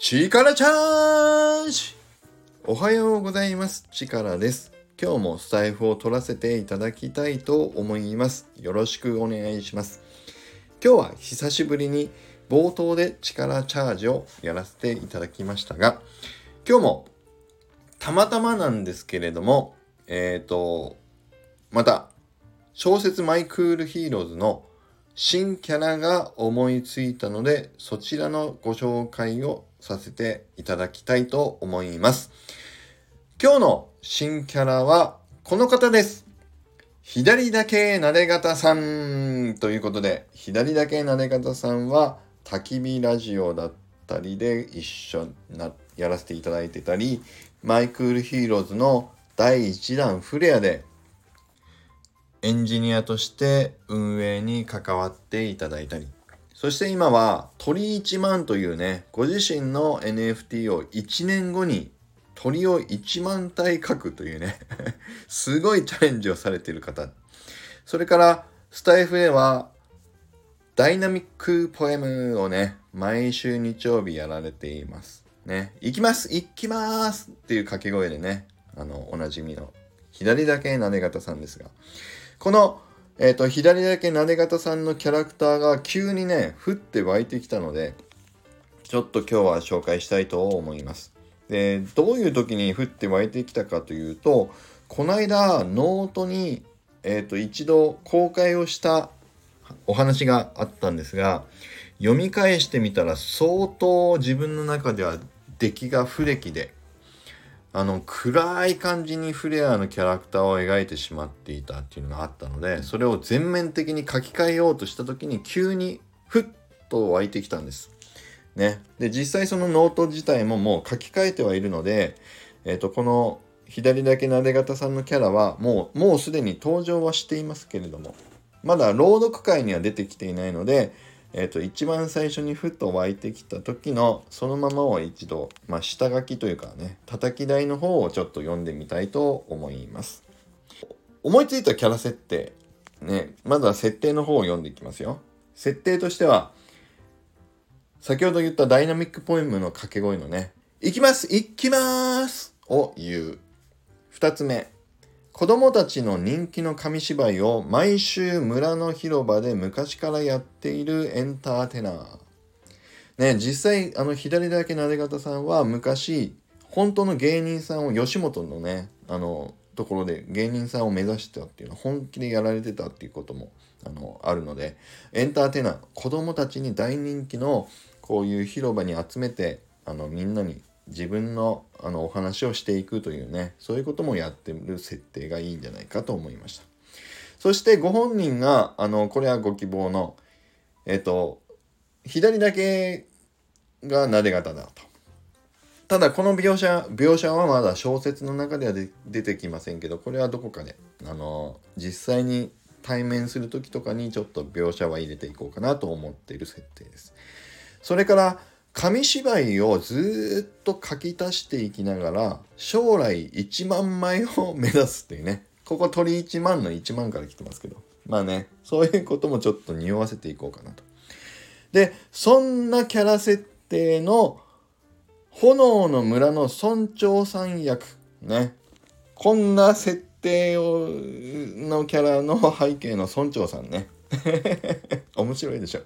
力チャージおはようございます。力です。今日もスタエフを取らせていただきたいと思います。よろしくお願いします。今日は久しぶりに冒頭で力チャージをやらせていただきましたが、今日もたまたまなんですけれども、えっ、ー、と、また小説マイクールヒーローズの新キャラが思いついたので、そちらのご紹介をさせていただきたいと思います。今日の新キャラはこの方です。左だけなで肩さんということで、左だけなで肩さんは焚き火ラジオだったりで一緒な、やらせていただいてたり、マイクールヒーローズの第1弾フレアでエンジニアとして運営に関わっていただいたり、そして今は鳥1万というね、ご自身の NFT を1年後に鳥を1万体描くというね すごいチャレンジをされている方。それからスタイフではダイナミックポエムをね、毎週日曜日やられています。ね、行きます行きますっていう掛け声でね、あの、おなじみの左だけなで方さんですが、この、えっ、ー、と、左だけなで方さんのキャラクターが急にね、降って湧いてきたので、ちょっと今日は紹介したいと思います。で、どういう時に降って湧いてきたかというと、この間、ノートに、えっ、ー、と、一度公開をしたお話があったんですが、読み返してみたら相当自分の中では出来が不出来で、あの暗い感じにフレアのキャラクターを描いてしまっていたっていうのがあったのでそれを全面的に書き換えようとした時に急にふっと湧いてきたんです。ね、で実際そのノート自体ももう書き換えてはいるので、えー、とこの左だけなで方さんのキャラはもうもうすでに登場はしていますけれどもまだ朗読会には出てきていないのでえっ、ー、と、一番最初にふっと湧いてきた時のそのままを一度、まあ、下書きというかね、叩き台の方をちょっと読んでみたいと思います。思いついたキャラ設定、ね、まずは設定の方を読んでいきますよ。設定としては、先ほど言ったダイナミックポエムの掛け声のね、行きます行きますを言う。二つ目、子供たちの人気の紙芝居を毎週村の広場で昔からやっているエンターテイナー。ね、実際、あの、左だけなで方さんは昔、本当の芸人さんを吉本のね、あの、ところで芸人さんを目指してたっていうのは本気でやられてたっていうこともあのあるのでエンターテイナー子供たちに大人気のこういう広場に集めてあのみんなに自分のあのお話をしていくというねそういうこともやってる設定がいいんじゃないかと思いました。そしてご本人があのこれはご希望のえっと左だけがなで型だと。ただこの描写描写はまだ小説の中では出てきませんけどこれはどこかであの実際に対面する時とかにちょっと描写は入れていこうかなと思っている設定です。それから紙芝居をずっと書き足していきながら将来1万枚を目指すっていうね。ここ鳥1万の1万から来てますけど。まあねそういうこともちょっと匂わせていこうかなと。でそんなキャラ設定の炎の村の村長さん役ね。こんな設定をのキャラの背景の村長さんね。面白いでしょ。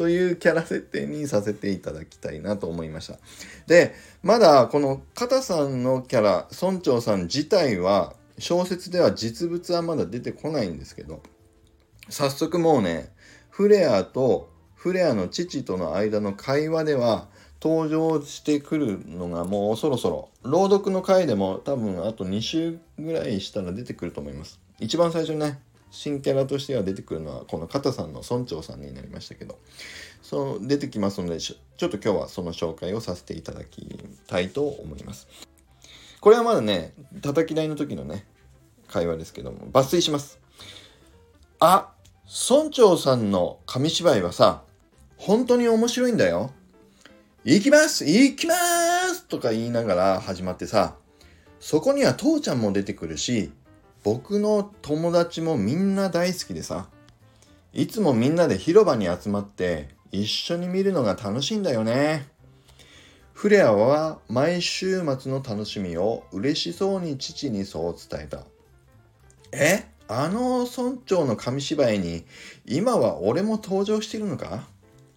というキャラ設定にさせていただきたいなと思いました。で、まだこの片さんのキャラ、村長さん自体は小説では実物はまだ出てこないんですけど、早速もうね、フレアとフレアの父との間の会話では登場してくるのがもうそろそろ朗読の回でも多分あと2週ぐらいしたら出てくると思います一番最初ね新キャラとしては出てくるのはこの片さんの村長さんになりましたけどそう出てきますのでちょっと今日はその紹介をさせていただきたいと思います。これはまだね叩き台の時のね会話ですけども抜粋します。あ村長さんの紙芝居はさ本当に面白いんだよ。行きます行きますとか言いながら始まってさそこには父ちゃんも出てくるし僕の友達もみんな大好きでさいつもみんなで広場に集まって一緒に見るのが楽しいんだよねフレアは毎週末の楽しみを嬉しそうに父にそう伝えた。えあの村長の紙芝居に今は俺も登場してるのか？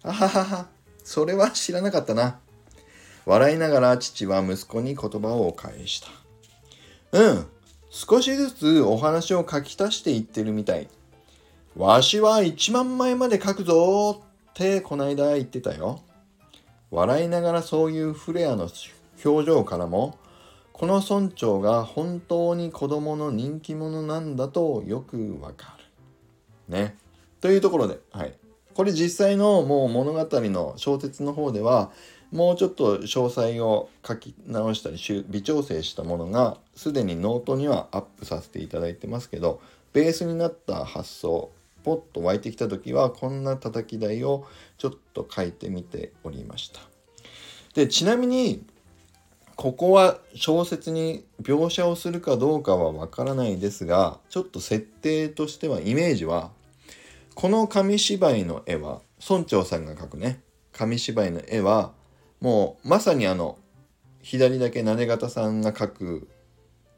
あははは、それは知らなかったな。笑いながら父は息子に言葉を返した。うん、少しずつお話を書き足していってるみたい。わしは1万枚まで書くぞってこないだ言ってたよ。笑いながらそういうフレアの表情からもこの村長が本当に子供の人気者なんだとよくわかる。ね。というところで、はい。これ実際のもう物語の小説の方ではもうちょっと詳細を書き直したり微調整したものがすでにノートにはアップさせていただいてますけどベースになった発想ポッと湧いてきた時はこんな叩き台をちょっと書いてみておりました。でちなみにここは小説に描写をするかどうかはわからないですがちょっと設定としてはイメージはこの紙芝居の絵は村長さんが描くね紙芝居の絵はもうまさにあの左だけな型さんが描く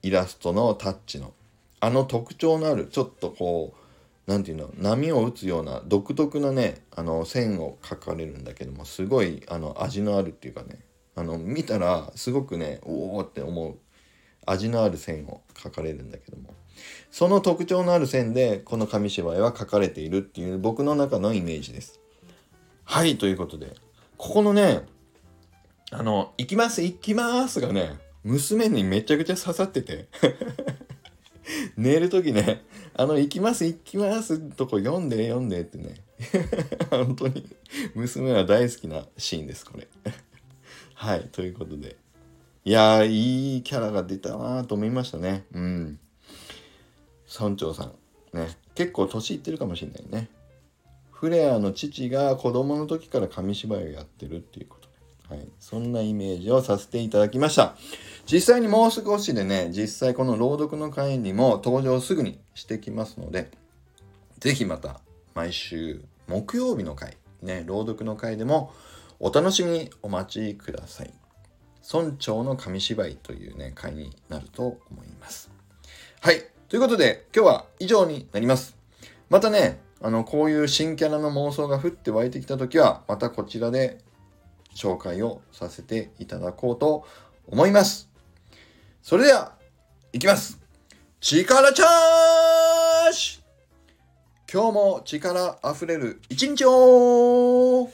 イラストのタッチのあの特徴のあるちょっとこう何て言うの波を打つような独特なねあの線を描かれるんだけどもすごいあの味のあるっていうかねあの見たらすごくねおおって思う味のある線を描かれるんだけどもその特徴のある線でこの紙芝居は描かれているっていう僕の中のイメージです。はいということでここのねあの「行きます行きます」がね娘にめちゃくちゃ刺さってて。寝る時ねあの「行きます行きます」とこ読んで読んでってね。本当に娘は大好きなシーンですこれ。はいということで。いやーいいキャラが出たなと思いましたね。うん。村長さん。ね結構年いってるかもしれないね。フレアの父が子供の時から紙芝居をやってるっていうこと、はい、そんなイメージをさせていただきました。実際にもう少しでね実際この朗読の会にも登場すぐにしてきますので是非また毎週木曜日の回ね朗読の回でもお楽しみにお待ちください。村長の紙芝居というね回になると思います。はい。ということで、今日は以上になります。またね、あの、こういう新キャラの妄想が降って湧いてきたときは、またこちらで紹介をさせていただこうと思います。それでは、いきます。力チャージ今日も力あふれる一日を